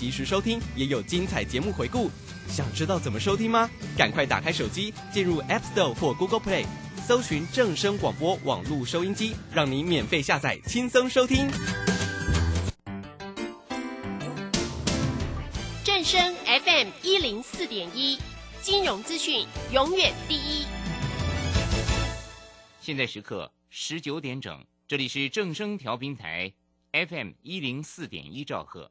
及时收听，也有精彩节目回顾。想知道怎么收听吗？赶快打开手机，进入 App Store 或 Google Play，搜寻正声广播网络收音机，让你免费下载，轻松收听。正声 FM 一零四点一，金融资讯永远第一。现在时刻十九点整，这里是正声调频台 FM 一零四点一兆赫。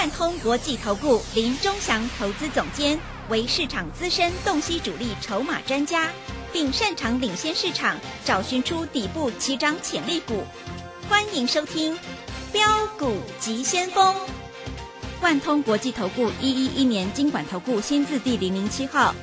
万通国际投顾林忠祥投资总监为市场资深洞悉主力筹码专家，并擅长领先市场，找寻出底部起涨潜力股。欢迎收听标股急先锋。万通国际投顾一一一年经管投顾新字第零零七号。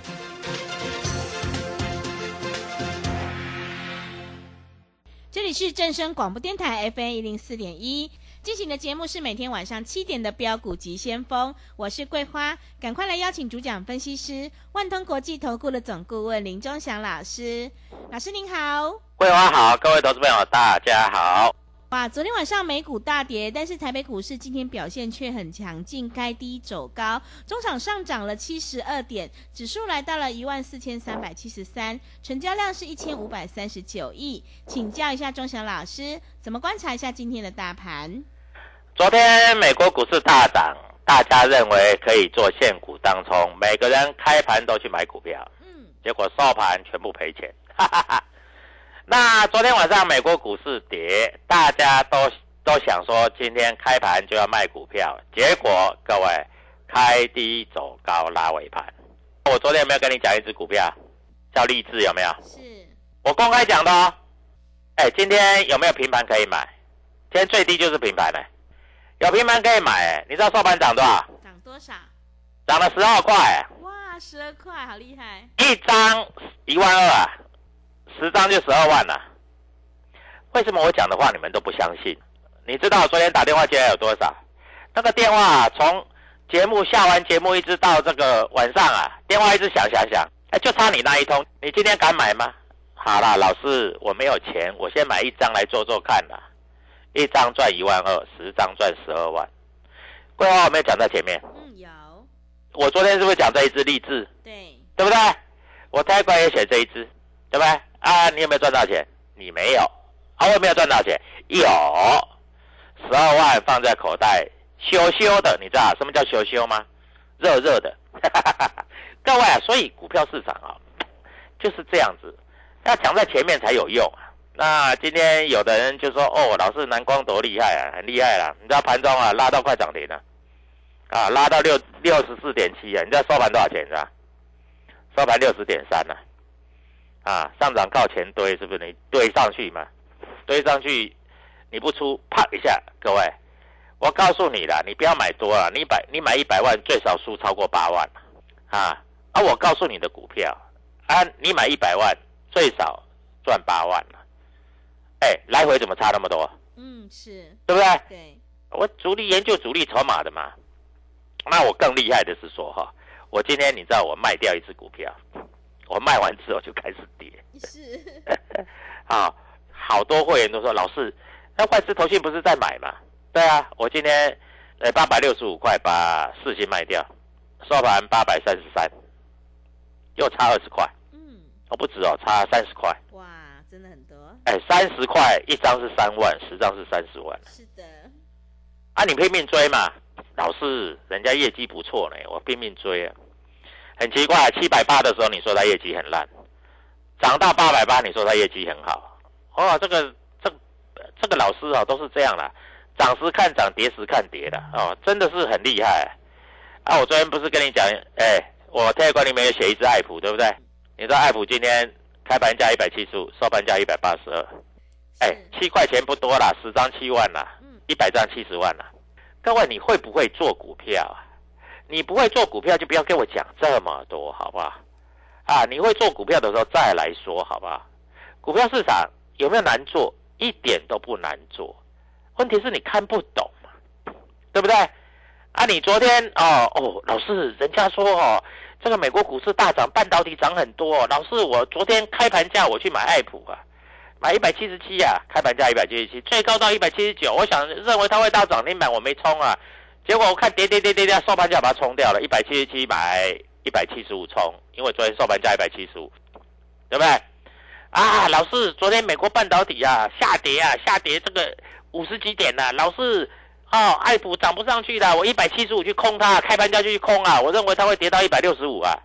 这里是正声广播电台 FM 一零四点一，进行的节目是每天晚上七点的标股及先锋，我是桂花，赶快来邀请主讲分析师万通国际投顾的总顾问林忠祥老师，老师您好。桂花好，各位投资朋友大家好。哇，昨天晚上美股大跌，但是台北股市今天表现却很强劲，开低走高，中场上涨了七十二点，指数来到了一万四千三百七十三，成交量是一千五百三十九亿。请教一下钟祥老师，怎么观察一下今天的大盘？昨天美国股市大涨，大家认为可以做现股当冲，每个人开盘都去买股票，嗯，结果收盘全部赔钱，哈哈哈。那昨天晚上美国股市跌，大家都都想说今天开盘就要卖股票，结果各位开低走高拉尾盘。我昨天有没有跟你讲一只股票叫励志？有没有？是我公开讲的哦。哎，今天有没有平盘可以买？今天最低就是平盘了，有平盘可以买。哎，你知道收盘涨多少？涨多少？涨了十二块，哎哇，十二块，好厉害！一张一万二啊，十张就十二万了。为什么我讲的话你们都不相信？你知道我昨天打电话进来有多少？那个电话啊从节目下完节目一直到这个晚上啊，电话一直响响响，哎，就差你那一通。你今天敢买吗？好啦，老师，我没有钱，我先买一张来做做看啦。一张赚一万二，十张赚十二万。桂花有没有讲在前面？嗯，有，我昨天是不是讲这一只励志？对，对不对？我泰国也写这一只，对不对？啊，你有没有赚到钱？你没有。啊，我有没有赚到钱？有，十二万放在口袋，羞羞的，你知道什么叫羞羞吗？热热的。各位啊，所以股票市场啊，就是这样子，要讲在前面才有用啊。那今天有的人就说：“哦，老师南光多厉害啊，很厉害啦！”你知道盘中啊拉到快涨停了，啊，拉到六六十四点七啊，你知道收盘多少钱是吧？收盘六十点三呢，啊，上涨靠前堆，是不是？你堆上去嘛，堆上去，你不出，啪一下，各位，我告诉你了，你不要买多了，你百你买一百万，最少输超过八万，啊，啊，我告诉你的股票，啊，你买一百万，最少赚八万了，哎，来回怎么差那么多？嗯，是，对不对？对，我主力研究主力筹码的嘛，那我更厉害的是说哈，我今天你知道我卖掉一只股票，我卖完之后就开始跌，是，啊，好多会员都说老师，那外资投信不是在买嘛？对啊，我今天呃八百六十五块把四星卖掉，收盘八百三十三，又差二十块，嗯，哦不止哦，差三十块。哇，真的很多，哎，三十块一张是三万，十张是三十万。是的，啊，你拼命追嘛，老师，人家业绩不错呢，我拼命追啊。很奇怪，七百八的时候你说他业绩很烂，涨到八百八你说他业绩很好。哦，这个这这个老师啊都是这样啦，涨时看涨，跌时看跌的哦，真的是很厉害。啊，我昨天不是跟你讲，哎，我天管里面有写一只爱普，对不对？你知道爱普今天开盘价一百七十五，收盘价一百八十二，哎，七块钱不多啦，十张七万啦，一百张七十万啦。各位，你会不会做股票啊？你不会做股票，就不要跟我讲这么多，好不好？啊，你会做股票的时候再来说，好不好？股票市场有没有难做？一点都不难做，问题是你看不懂嘛，对不对？啊，你昨天哦哦，老师，人家说哦，这个美国股市大涨，半导体涨很多、老师，我昨天开盘价我去买爱普啊，买一百七十七啊，开盘价一百七十七，最高到一百七十九，我想认为它会到涨停板，我没冲啊。结果我看跌跌跌跌跌，收盘价把它冲掉了，一百七十七买一百七十五冲，因为昨天收盘价一百七十五，对不对？啊，老师，昨天美国半导体啊下跌啊下跌这个五十几点呐、老师哦，爱普涨不上去的，我一百七十五去空它，开盘价就去空啊，我认为它会跌到一百六十五啊，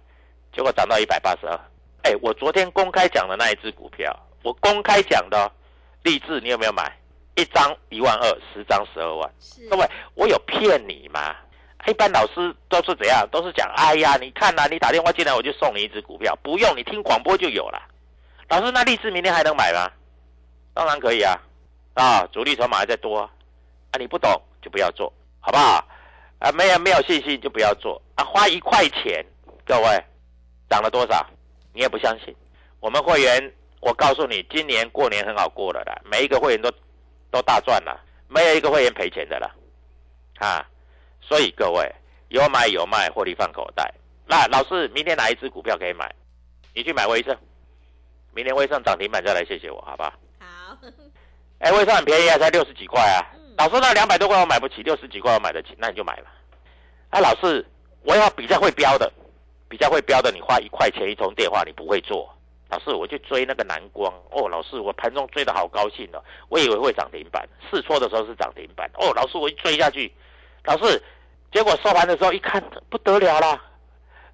结果涨到一百八十二。哎，我昨天公开讲的那一只股票，我公开讲的、哦，励志你有没有买？一张一万二，十张十二万。各位，我有骗你吗？一般老师都是怎样？都是讲，哎呀，你看呐、你打电话进来，我就送你一只股票，不用你听广播就有了。老师，那励志明天还能买吗？当然可以啊，啊，主力筹码还在多啊，啊你不懂就不要做，好不好？啊，没有没有信心就不要做啊，花一块钱，各位涨了多少？你也不相信。我们会员，我告诉你，今年过年很好过了啦，每一个会员都都大赚了，没有一个会员赔钱的了，啊，所以各位有买有卖，获利放口袋。那老师，明天哪一只股票可以买？你去买威盛，明天威盛涨停板再来谢谢我，好不好？好，哎，威盛很便宜啊，才六十几块啊。老师，那两百多块我买不起，六十几块我买得起，那你就买吧。啊，老师，我要比较会标的，比较会标的，你花一块钱一通电话，你不会做。老师，我去追那个蓝光哦，老师，我盘中追的好高兴哦，我以为会涨停板，试错的时候是涨停板哦，老师，我一追下去，老师，结果收盘的时候一看不得了啦，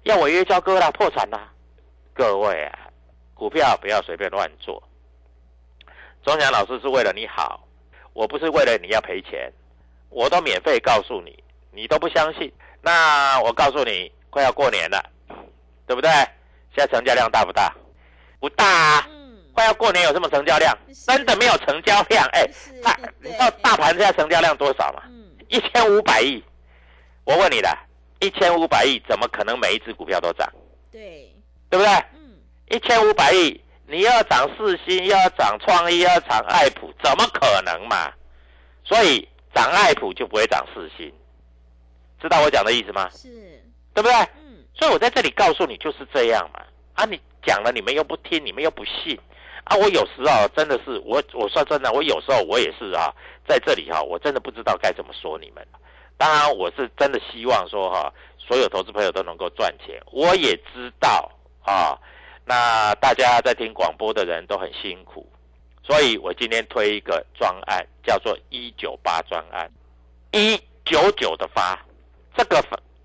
要违约交割啦，破产啦。各位啊，股票不要随便乱做。钟祥老师是为了你好，我不是为了你要赔钱，我都免费告诉你，你都不相信。那我告诉你，快要过年了，对不对？现在成交量大不大？不大啊。嗯，快要过年有什么成交量？真的没有成交量。哎是，大你知道大盘现在成交量多少吗？嗯，一千五百亿。我问你的，一千五百亿怎么可能每一只股票都涨？对，对不对？嗯，一千五百亿，你要涨四星，要涨创意，要涨爱普，怎么可能嘛？所以涨爱普就不会涨四星，知道我讲的意思吗？是，对不对？嗯，所以我在这里告诉你就是这样嘛。啊，你讲了你们又不听，你们又不信啊！我有时候真的是我，我说真的，我有时候我也是啊，在这里哈、我真的不知道该怎么说你们。当然，我是真的希望说哈、所有投资朋友都能够赚钱。我也知道啊，那大家在听广播的人都很辛苦，所以我今天推一个专案，叫做一九八专案，一九九的发，这个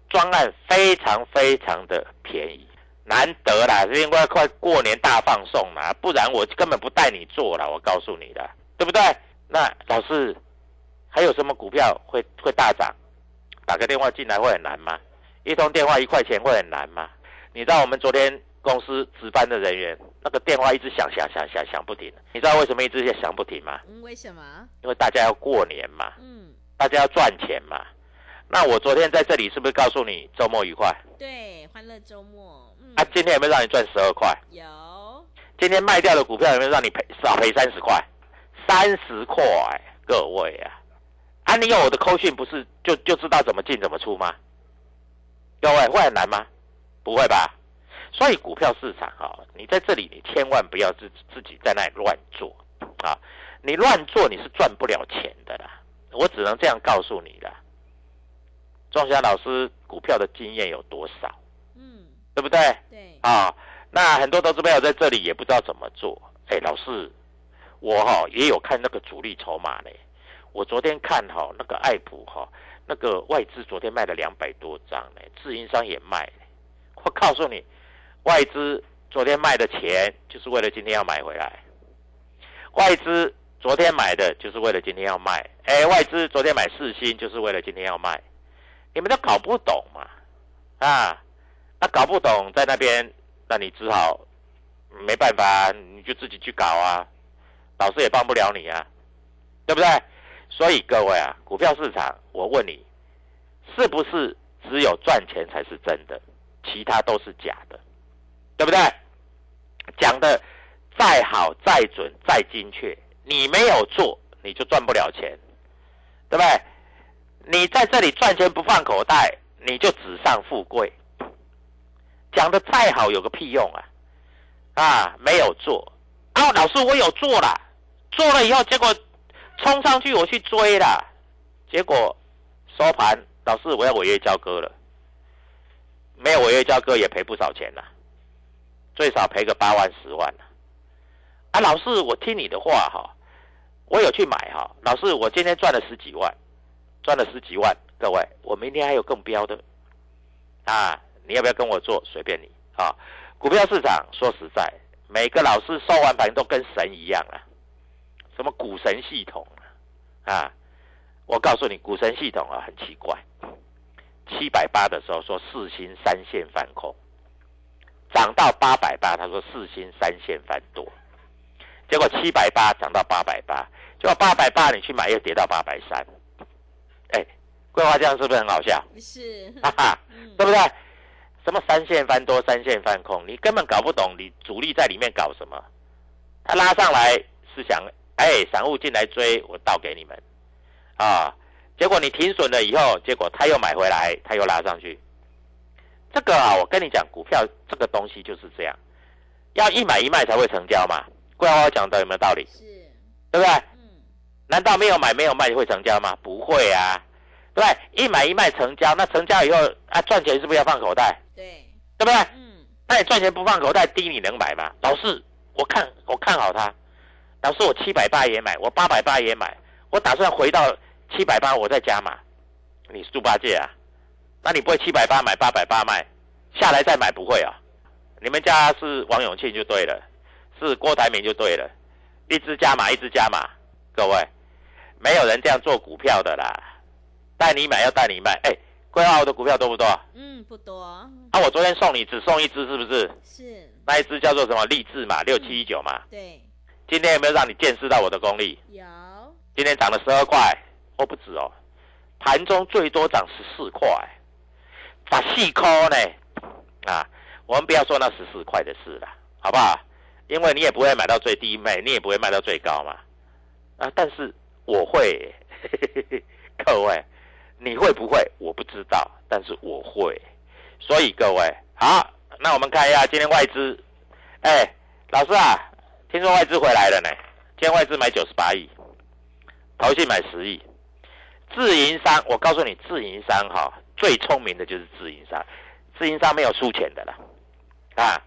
专案非常非常的便宜，难得啦，是因为快过年大放送啦，不然我根本不带你做了，我告诉你的，对不对？那老师还有什么股票会会大涨？打个电话进来会很难吗？一通电话一块钱会很难吗？你知道我们昨天公司值班的人员那个电话一直响响响响响不停，你知道为什么一直响不停吗？嗯，为什么？因为大家要过年嘛，嗯，大家要赚钱嘛。那我昨天在这里是不是告诉你周末愉快？对，欢乐周末，嗯，啊，今天有没有让你赚十二块？有，今天卖掉的股票有没有让你赔少赔三十块？三十块，各位啊！啊，你有我的扣讯，不是就就知道怎么进怎么出吗？各位会很难吗？不会吧？所以股票市场哈、你在这里你千万不要自自己在那里乱做啊！你乱做你是赚不了钱的啦。我只能这样告诉你啦。庄霞老师股票的经验有多少，嗯，对不对？对，啊，那很多投资朋友在这里也不知道怎么做。哎，老师，我哈、也有看那个主力筹码呢。我昨天看哈、那个爱普哈、那个外资昨天卖了两百多张呢，自营商也卖。我告诉你，外资昨天卖的钱就是为了今天要买回来。外资昨天买的就是为了今天要卖。哎，外资昨天买四星就是为了今天要卖。你们都搞不懂嘛？啊，那搞不懂在那边，那你只好没办法，你就自己去搞啊，老师也帮不了你啊，对不对？所以各位啊，股票市场，我问你，是不是只有赚钱才是真的，其他都是假的，对不对？讲的再好、再准、再精确，你没有做，你就赚不了钱，对不对？你在这里赚钱不放口袋，你就纸上富贵。讲的再好有个屁用啊！啊，没有做啊，老师我有做了，做了以后结果冲上去我去追了，结果收盘，老师我要违约交割了，没有违约交割也赔不少钱了，最少赔个八万十万了。啊，老师我听你的话哈，我有去买哈，老师我今天赚了十几万。赚了十几万，各位，我明天还有更标的啊！你要不要跟我做？随便你啊！股票市场说实在，每个老师收完盘都跟神一样啊，什么股神系统啊！我告诉你，股神系统啊很奇怪，七百八的时候说四星三线翻空，涨到八百八，他说四星三线翻多，结果七百八涨到八百八，结果八百八你去买又跌到八百三。哎，桂花这样是不是很好笑？是，哈哈，对不对？什么三线翻多，三线翻空，你根本搞不懂，你主力在里面搞什么？他拉上来是想，哎，散户进来追，我倒给你们啊。结果你停损了以后，结果他又买回来，他又拉上去。这个啊，我跟你讲，股票这个东西就是这样，要一买一卖才会成交嘛。桂花讲的有没有道理？是，对不对？嗯，难道没有买没有卖会成交吗？不会啊，对不对？一买一卖成交，那成交以后啊，赚钱是不是要放口袋？对，对不对？嗯，那你赚钱不放口袋，低你能买吗？老师，我看我看好它，老师我七百八也买，我八百八也买，我打算回到七百八我再加码。你是猪八戒啊？那你不会七百八买八百八卖，下来再买不会啊？你们家是王永庆就对了，是郭台铭就对了，一只加码一只加码，各位，没有人这样做股票的啦，带你买要带你卖，哎，规划我的股票多不多？嗯，不多，啊，我昨天送你只送一只，是不是？是，那一只叫做什么？励志嘛，六七一九嘛。对，今天有没有让你见识到我的功力？有，今天涨了十二块，哦不止哦，盘中最多涨十四块，把细抠呢？啊，我们不要说那十四块的事了，好不好？因为你也不会买到最低卖，你也不会卖到最高嘛。啊，但是我会，各位，你会不会？我不知道，但是我会。所以各位，好，那我们看一下今天外资，哎，老师啊，听说外资回来了呢。今天外资买九十八亿，投信买十亿，自营商，我告诉你，自营商哈、最聪明的就是自营商，自营商没有输钱的了，啊，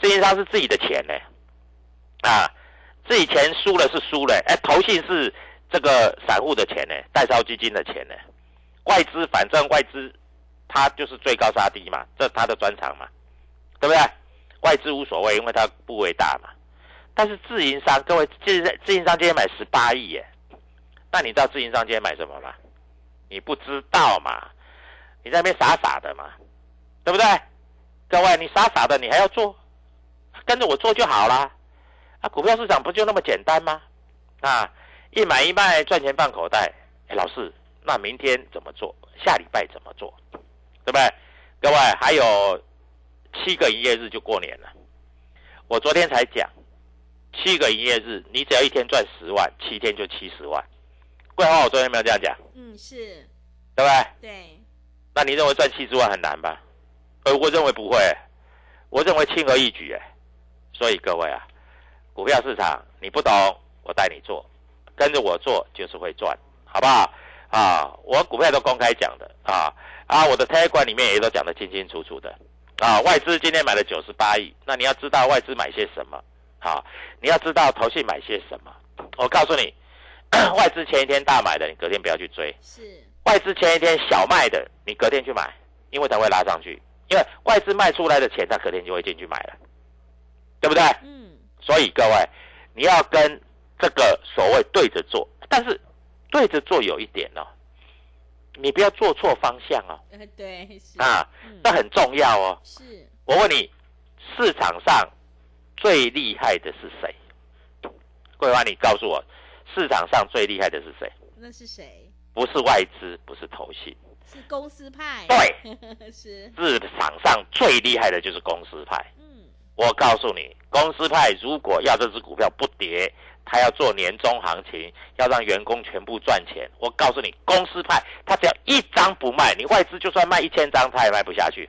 自营商是自己的钱呢，啊，自己钱输了是输了，哎，投信是这个散户的钱呢，代销基金的钱呢，外资反正外资它就是最高杀低嘛，这他的专长嘛，对不对？外资无所谓，因为它部位大嘛。但是自营商，各位自自营商今天买十八亿耶，那你知道自营商今天买什么吗？你不知道嘛？你在那边傻傻的嘛，对不对？各位，你傻傻的，你还要做，跟着我做就好啦。啊，股票市场不就那么简单吗？啊，一买一卖赚钱放口袋。哎，老师，那明天怎么做？下礼拜怎么做？对不对？各位，还有七个营业日就过年了。我昨天才讲。七个营业日，你只要一天赚十万，七天就七十万。桂花，我昨天没有这样讲，嗯，是，对不对？对，那你认为赚七十万很难吧？呃，我认为不会，我认为轻而易举。哎，所以各位啊，股票市场你不懂，我带你做，跟着我做就是会赚，好不好？啊，我股票都公开讲的啊啊，我的 Telegram 里面也都讲得清清楚楚的啊，外资今天买了九十八亿，那你要知道外资买些什么，好，你要知道投信买些什么。我告诉你，外资前一天大买的，你隔天不要去追；是外资前一天小卖的，你隔天去买，因为它会拉上去。因为外资卖出来的钱，它隔天就会进去买了，对不对？嗯所以各位，你要跟这个所谓对着做，但是对着做有一点哦，你不要做错方向哦，呃对是啊，嗯很重要哦。是我问你，市场上最厉害的是谁？桂花，你告诉我，市场上最厉害的是谁？那是谁？不是外资，不是投信，是公司派。对，是市场上最厉害的就是公司派。嗯我告诉你，公司派如果要这只股票不跌，他要做年终行情，要让员工全部赚钱。我告诉你，公司派他只要一张不卖，你外资就算卖一千张，他也卖不下去。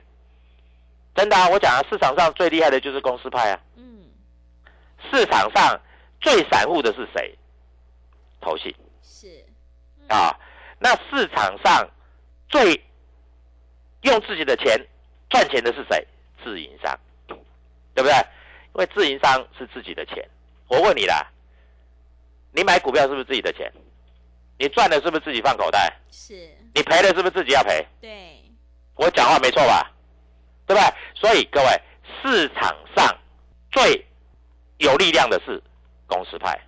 真的啊，我讲啊，市场上最厉害的就是公司派啊。嗯市场上最散户的是谁？投信是啊。那市场上最用自己的钱赚钱的是谁？自营商，对不对？因为自营商是自己的钱。我问你啦，你买股票是不是自己的钱？你赚的是不是自己放口袋？是你赔的是不是自己要赔？对我讲话没错吧？对不对？所以各位，市场上最有力量的是公司派，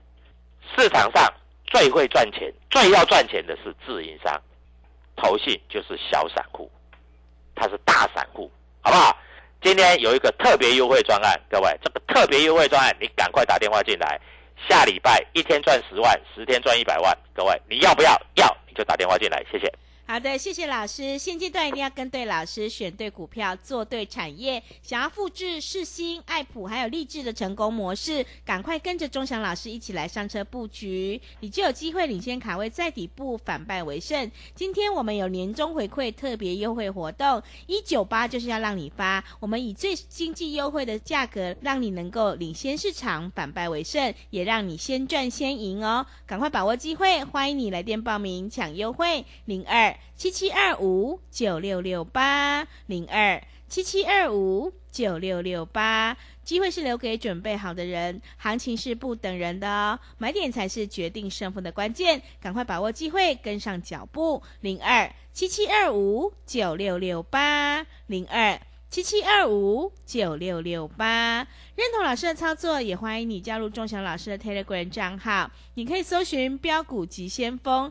市场上最会赚钱、最要赚钱的是自营商，投信就是小散户，他是大散户，好不好？今天有一个特别优惠专案，各位，这个特别优惠专案，你赶快打电话进来。下礼拜一天赚十万，十天赚一百万，各位你要不要？要你就打电话进来，谢谢。好的，谢谢老师。现阶段一定要跟对老师，选对股票，做对产业。想要复制世新、爱普还有励志的成功模式，赶快跟着钟祥老师一起来上车布局，你就有机会领先卡位在底部，反败为胜。今天我们有年终回馈特别优惠活动，一九八就是要让你发，我们以最经济优惠的价格，让你能够领先市场，反败为胜，也让你先赚先赢哦。赶快把握机会，欢迎你来电报名抢优惠，零二七七二五九六六八零二七七二五九六六八。机会是留给准备好的人，行情是不等人的哦，买点才是决定胜负的关键，赶快把握机会，跟上脚步。零二七七二五九六六八零二。七七二五九六六八，认同老师的操作，也欢迎你加入钟祥老师的 Telegram 账号。你可以搜寻“标股急先锋”。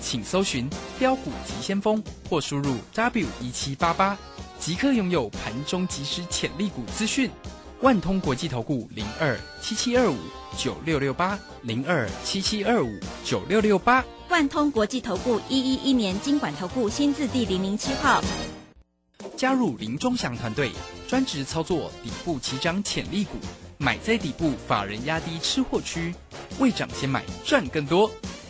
请搜寻“标股急先锋”或输入 W 一七八八，即刻拥有盘中即时潜力股资讯。万通国际投顾零二七七二五九六六八零二七七二五九六六八。万通国际投顾一一一年经管投顾新字第零零七号。加入林忠祥团队，专职操作底部起涨潜力股，买在底部，法人压低吃货区，未涨先买赚更多。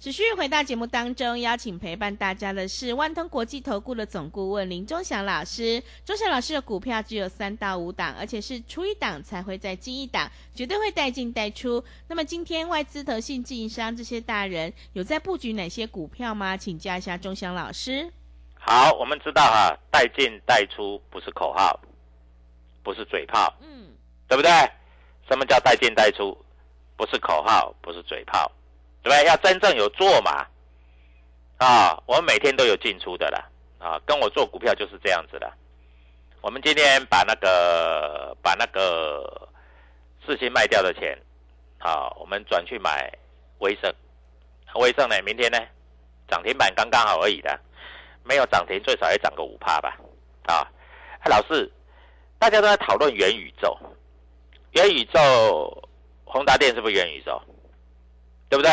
持续回到节目当中，邀请陪伴大家的是万通国际投顾的总顾问林忠祥老师。忠祥老师的股票只有三到五档，而且是出一档才会再进一档，绝对会带进带出。那么今天外资、投信、自营商这些大人有在布局哪些股票吗？请教一下忠祥老师。好，我们知道哈，带进带出不是口号，不是嘴炮，嗯，对不对？什么叫带进带出？不是口号，不是嘴炮，对不对？要真正有做嘛。啊，我们每天都有进出的啦。啊，跟我做股票就是这样子的。我们今天把那个把那个事情卖掉的钱，啊，我们转去买威盛。威盛呢，明天呢涨停板刚刚好而已的。没有涨停，最少也涨个五趴吧？啊，老师，大家都在讨论元宇宙，元宇宙，宏达电是不是元宇宙？对不对？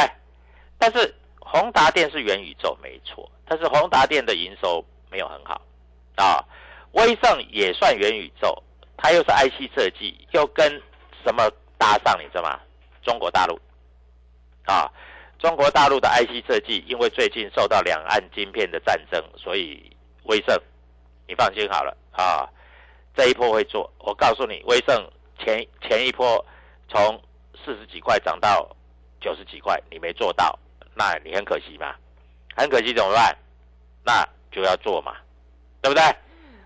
但是宏达电是元宇宙没错，但是宏达电的营收没有很好啊。威盛也算元宇宙，它又是 IC 设计，又跟什么搭上？你知道吗？中国大陆啊，中国大陆的 IC 设计，因为最近受到两岸晶片的战争，所以威盛，你放心好了啊，这一波会做。我告诉你，威盛前前一波从四十几块涨到九十几块，你没做到，那你很可惜嘛，很可惜怎么办？那就要做嘛，对不对？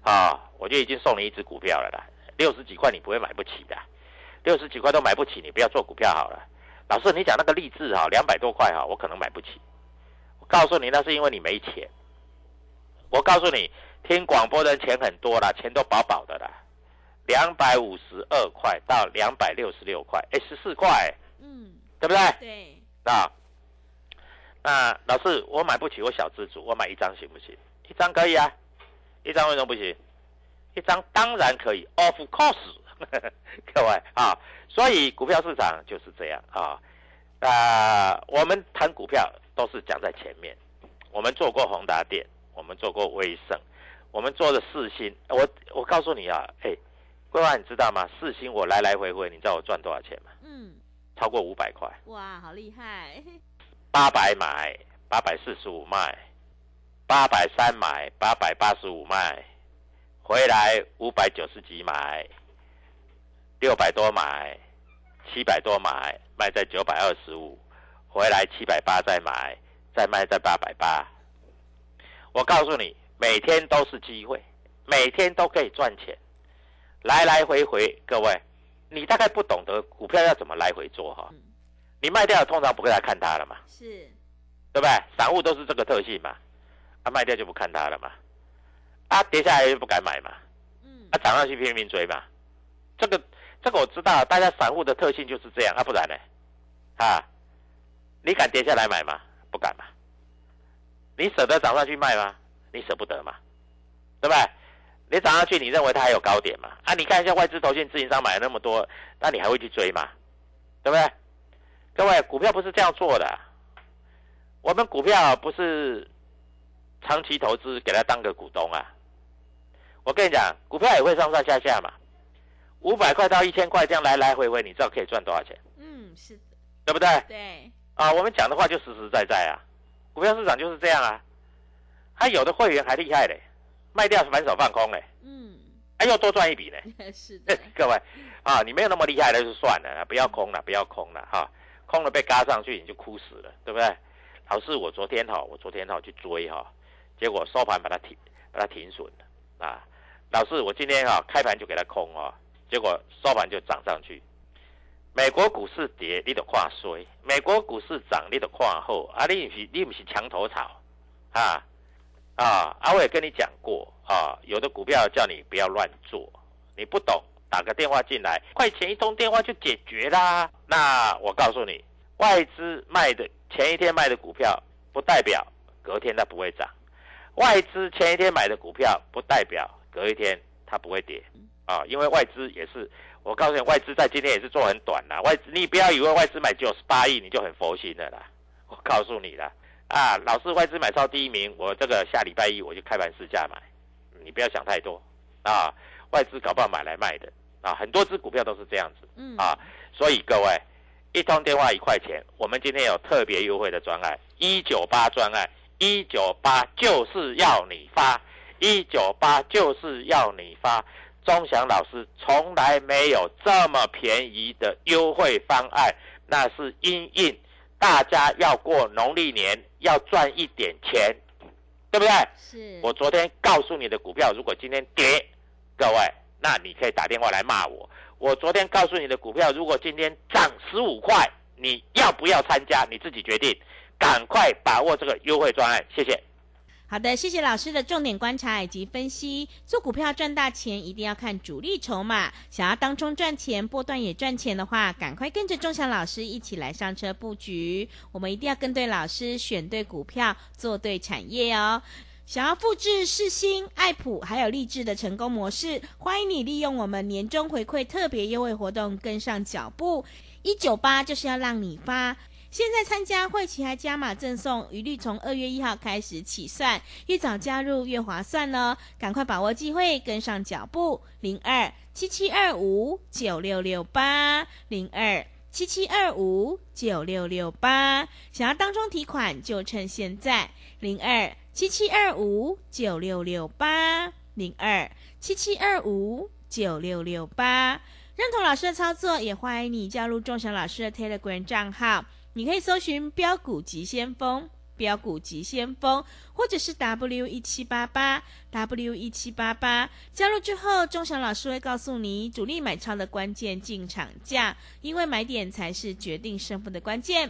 啊，我就已经送你一只股票了啦，六十几块你不会买不起的，六十几块都买不起，你不要做股票好了。老师，你讲那个励志哈，两百多块哈，我可能买不起。我告诉你，那是因为你没钱。我告诉你，听广播的人钱很多啦，钱都饱饱的啦。两百五十二块到两百六十六块，哎，十四块，嗯，对不对？对。啊，那老师，我买不起，我小资主，我买一张行不行？一张可以啊。一张为什么不行？一张当然可以，of course，各位啊，所以股票市场就是这样啊。啊，我们谈股票都是讲在前面。我们做过宏达电，我们做过威盛，我们做的四星。我我告诉你啊，哎，桂花你知道吗？四星我来来回回，你知道我赚多少钱吗？嗯，超过五百块。哇，好厉害！八百买，八百四十五卖。八百三买，八百八十五卖，回来五百九十几买，六百多买，七百多买，卖在九百二十五，回来七百八再买，再卖在八百八。我告诉你，每天都是机会，每天都可以赚钱，来来回回。各位，你大概不懂得股票要怎么来回做哈？你卖掉通常不会来看它了嘛？是，对不对？散户都是这个特性嘛？啊，卖掉就不看它了嘛，啊，跌下来就不敢买嘛，嗯，啊，涨上去拼命追嘛，这个这个我知道，大家散户的特性就是这样，啊，不然呢，啊，你敢跌下来买吗？不敢嘛，你舍得涨上去卖吗？你舍不得嘛，对不对？你涨上去，你认为它还有高点嘛？啊，你看一下外资投信自营商买了那么多，那你还会去追吗？对不对？各位，股票不是这样做的，我们股票不是。长期投资给他当个股东啊！我跟你讲，股票也会上上下下嘛，五百块到一千块这样来来回回，你知道可以赚多少钱？嗯，是的，对不对？对。啊，我们讲的话就实实在在啊，股票市场就是这样啊。他有的会员还厉害嘞，卖掉满手放空嘞，嗯，还又多赚一笔嘞。是的，各位啊，你没有那么厉害的就算了，不要空了，不要空了哈，空了被嘎上去你就哭死了，对不对？老师，我昨天哈，我昨天哈去追哈。结果收盘把它停，把它停损了啊！老师，我今天哈开盘就给它空哦，结果收盘就涨上去。美国股市跌，你得跨衰；美国股市涨，你得跨后。啊，你不是你不是墙头草啊啊！啊，我也跟你讲过啊，有的股票叫你不要乱做，你不懂，打个电话进来，快钱一通电话就解决啦。那我告诉你，外资卖的前一天卖的股票，不代表隔天它不会涨。外资前一天买的股票，不代表隔一天它不会跌啊，因为外资也是，我告诉你，外资在今天也是做很短啦。外资，你不要以为外资买九十八亿你就很佛心的啦，我告诉你了啊，老是外资买超第一名，我这个下礼拜一我就开盘试价买，你不要想太多啊，外资搞不好买来卖的啊，很多只股票都是这样子嗯啊，所以各位一通电话一块钱，我们今天有特别优惠的专案，一九八专案。一九八就是要你发，一九八就是要你发。钟祥老师从来没有这么便宜的优惠方案，那是因应大家要过农历年要赚一点钱，对不对？是。我昨天告诉你的股票，如果今天跌，各位，那你可以打电话来骂我。我昨天告诉你的股票，如果今天涨十五块，你要不要参加？你自己决定。赶快把握这个优惠专案，谢谢。好的，谢谢老师的重点观察以及分析。做股票赚大钱，一定要看主力筹码。想要当中赚钱，波段也赚钱的话，赶快跟着钟祥老师一起来上车布局。我们一定要跟对老师，选对股票，做对产业哦。想要复制世新、爱普还有励志的成功模式，欢迎你利用我们年终回馈特别优惠活动跟上脚步。一九八就是要让你发。现在参加会期还加码赠送，一律从二月一号开始起算，越早加入越划算哦！赶快把握机会，跟上脚步。零二七七二五九六六八零二七七二五九六六八，想要当中提款就趁现在。零二七七二五九六六八零二七七二五九六六八，认同老师的操作，也欢迎你加入钟祥老师的 Telegram 账号。你可以搜寻“标股急先锋”、“标股急先锋”，或者是 “W 一七八八 W 一七八八”。加入之后，钟祥老师会告诉你主力买超的关键进场价，因为买点才是决定胜负的关键。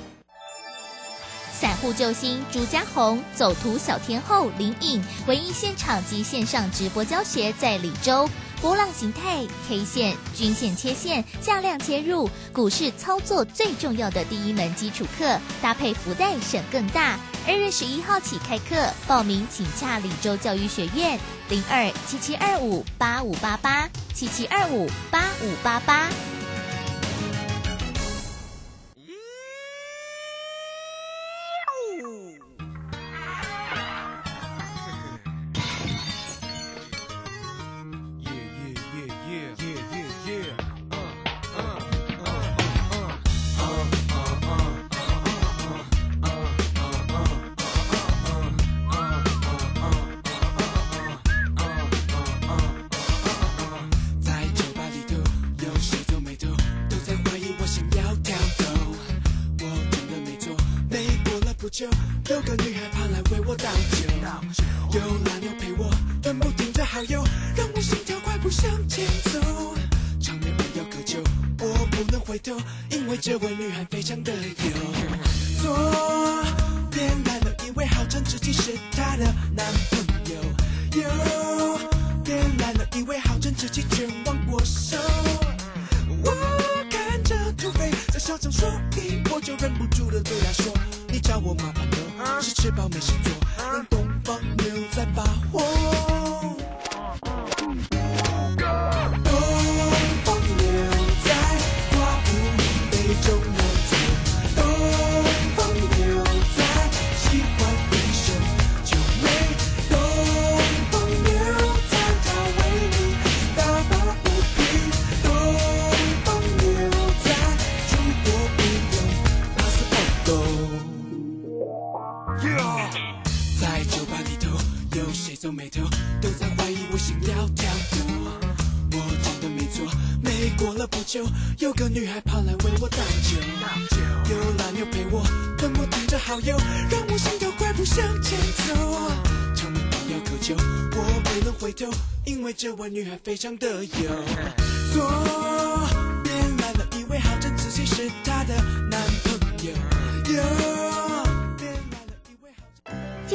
散户救星朱家红，走图小天后林颖，唯一现场及线上直播教学在李州。波浪形态、K 线、均线切线、价量切入，股市操作最重要的第一门基础课，搭配福袋省更大。二月十一号起开课，报名请洽李州教育学院零二七七二五八五八八七七二五八五八八。自己，全忘我手。我看着土匪在嚣张，所以，我就忍不住的对他说。你找我麻烦多，是吃饱没事做，向前走。场面不要苛求，我不能回头，因为这位女孩非常的有。左边来了一位好像自己是她的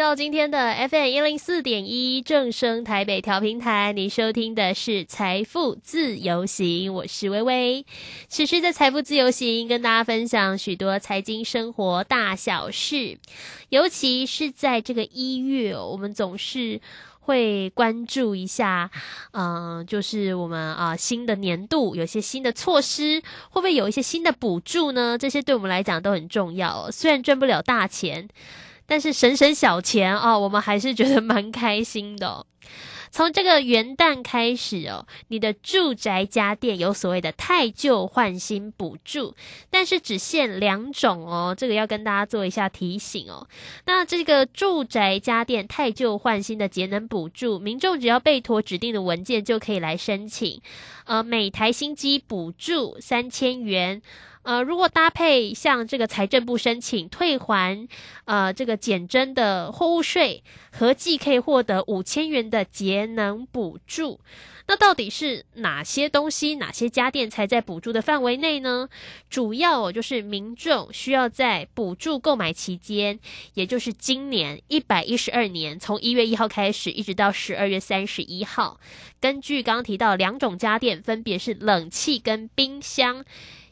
到今天的 FM 一零四点一正声台北调频台，你收听的是财富自由行，我是微微。持续在财富自由行跟大家分享许多财经生活大小事，尤其是在这个一月，我们总是会关注一下，嗯、就是我们啊、新的年度有些新的措施，会不会有一些新的补助呢？这些对我们来讲都很重要哦。虽然赚不了大钱。但是省省小钱哦，我们还是觉得蛮开心的、从这个元旦开始哦，你的住宅家电有所谓的太旧换新补助，但是只限两种哦，这个要跟大家做一下提醒哦。那这个住宅家电太旧换新的节能补助，民众只要备妥指定的文件就可以来申请。呃，每台新机补助三千元。呃，如果搭配像这个财政部申请退还，呃，这个减征的货物税，合计可以获得五千元的节能补助。那到底是哪些东西、哪些家电才在补助的范围内呢？主要，就是民众需要在补助购买期间，也就是今年一百一十二年，从一月一号开始，一直到十二月三十一号，根据刚刚提到两种家电，分别是冷气跟冰箱。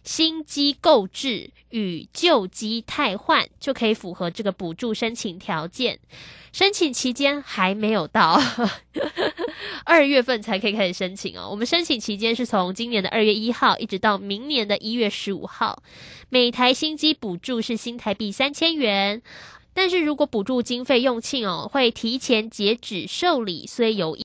新机购置与旧机汰换就可以符合这个补助申请条件。申请期间还没有到，二月份才可以开始申请哦。我们申请期间是从今年的二月一号一直到明年的一月十五号。每台新机补助是新台币三千元，但是如果补助经费用罄哦，会提前截止受理，所以有。